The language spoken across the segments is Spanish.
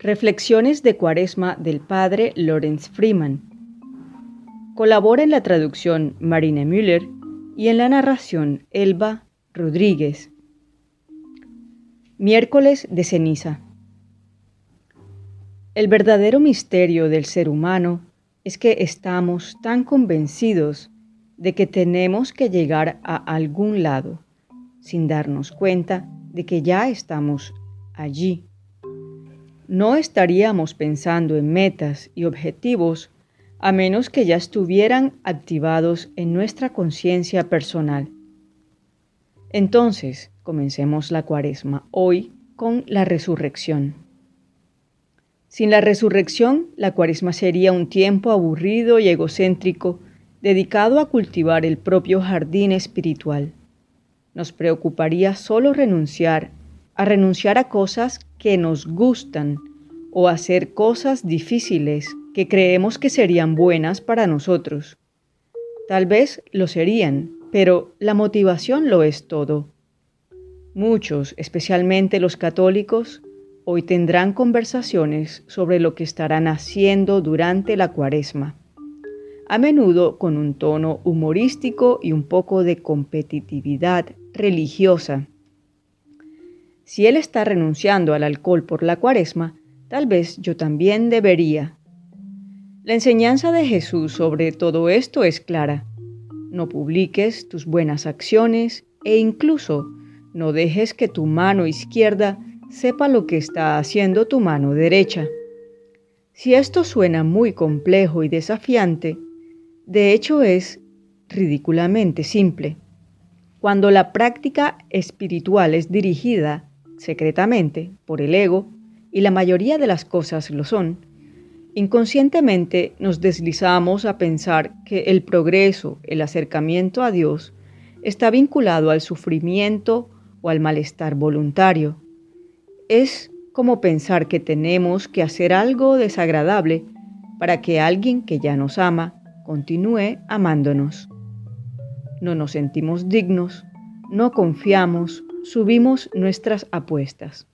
Reflexiones de Cuaresma del Padre Lorenz Freeman. Colabora en la traducción Marina Müller y en la narración Elba Rodríguez. Miércoles de ceniza. El verdadero misterio del ser humano es que estamos tan convencidos de que tenemos que llegar a algún lado, sin darnos cuenta de que ya estamos allí no estaríamos pensando en metas y objetivos a menos que ya estuvieran activados en nuestra conciencia personal. Entonces, comencemos la cuaresma hoy con la resurrección. Sin la resurrección, la cuaresma sería un tiempo aburrido y egocéntrico dedicado a cultivar el propio jardín espiritual. Nos preocuparía solo renunciar a renunciar a cosas que nos gustan o hacer cosas difíciles que creemos que serían buenas para nosotros. Tal vez lo serían, pero la motivación lo es todo. Muchos, especialmente los católicos, hoy tendrán conversaciones sobre lo que estarán haciendo durante la cuaresma, a menudo con un tono humorístico y un poco de competitividad religiosa. Si él está renunciando al alcohol por la cuaresma, tal vez yo también debería. La enseñanza de Jesús sobre todo esto es clara. No publiques tus buenas acciones e incluso no dejes que tu mano izquierda sepa lo que está haciendo tu mano derecha. Si esto suena muy complejo y desafiante, de hecho es ridículamente simple. Cuando la práctica espiritual es dirigida secretamente, por el ego, y la mayoría de las cosas lo son, inconscientemente nos deslizamos a pensar que el progreso, el acercamiento a Dios, está vinculado al sufrimiento o al malestar voluntario. Es como pensar que tenemos que hacer algo desagradable para que alguien que ya nos ama continúe amándonos. No nos sentimos dignos, no confiamos, subimos nuestras apuestas.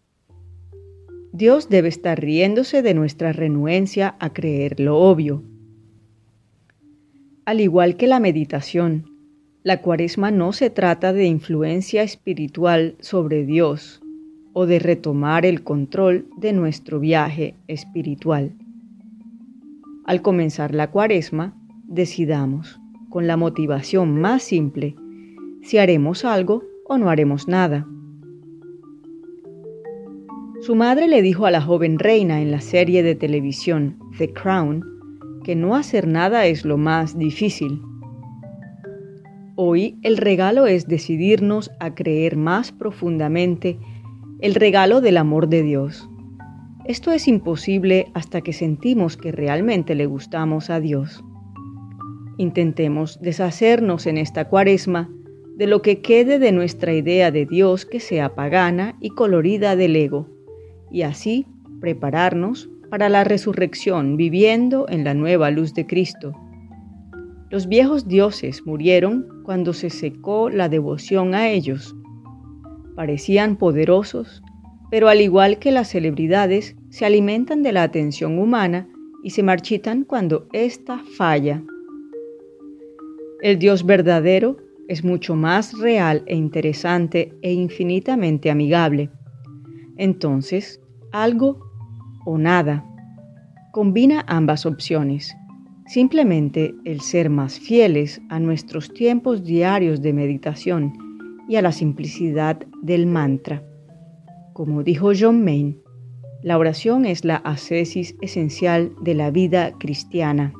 Dios debe estar riéndose de nuestra renuencia a creer lo obvio. Al igual que la meditación, la cuaresma no se trata de influencia espiritual sobre Dios o de retomar el control de nuestro viaje espiritual. Al comenzar la cuaresma, decidamos, con la motivación más simple, si haremos algo o no haremos nada. Su madre le dijo a la joven reina en la serie de televisión The Crown que no hacer nada es lo más difícil. Hoy el regalo es decidirnos a creer más profundamente el regalo del amor de Dios. Esto es imposible hasta que sentimos que realmente le gustamos a Dios. Intentemos deshacernos en esta cuaresma de lo que quede de nuestra idea de Dios que sea pagana y colorida del ego, y así prepararnos para la resurrección viviendo en la nueva luz de Cristo. Los viejos dioses murieron cuando se secó la devoción a ellos. Parecían poderosos, pero al igual que las celebridades, se alimentan de la atención humana y se marchitan cuando ésta falla. El Dios verdadero es mucho más real e interesante e infinitamente amigable. Entonces, algo o nada. Combina ambas opciones. Simplemente el ser más fieles a nuestros tiempos diarios de meditación y a la simplicidad del mantra. Como dijo John Maine, la oración es la ascesis esencial de la vida cristiana.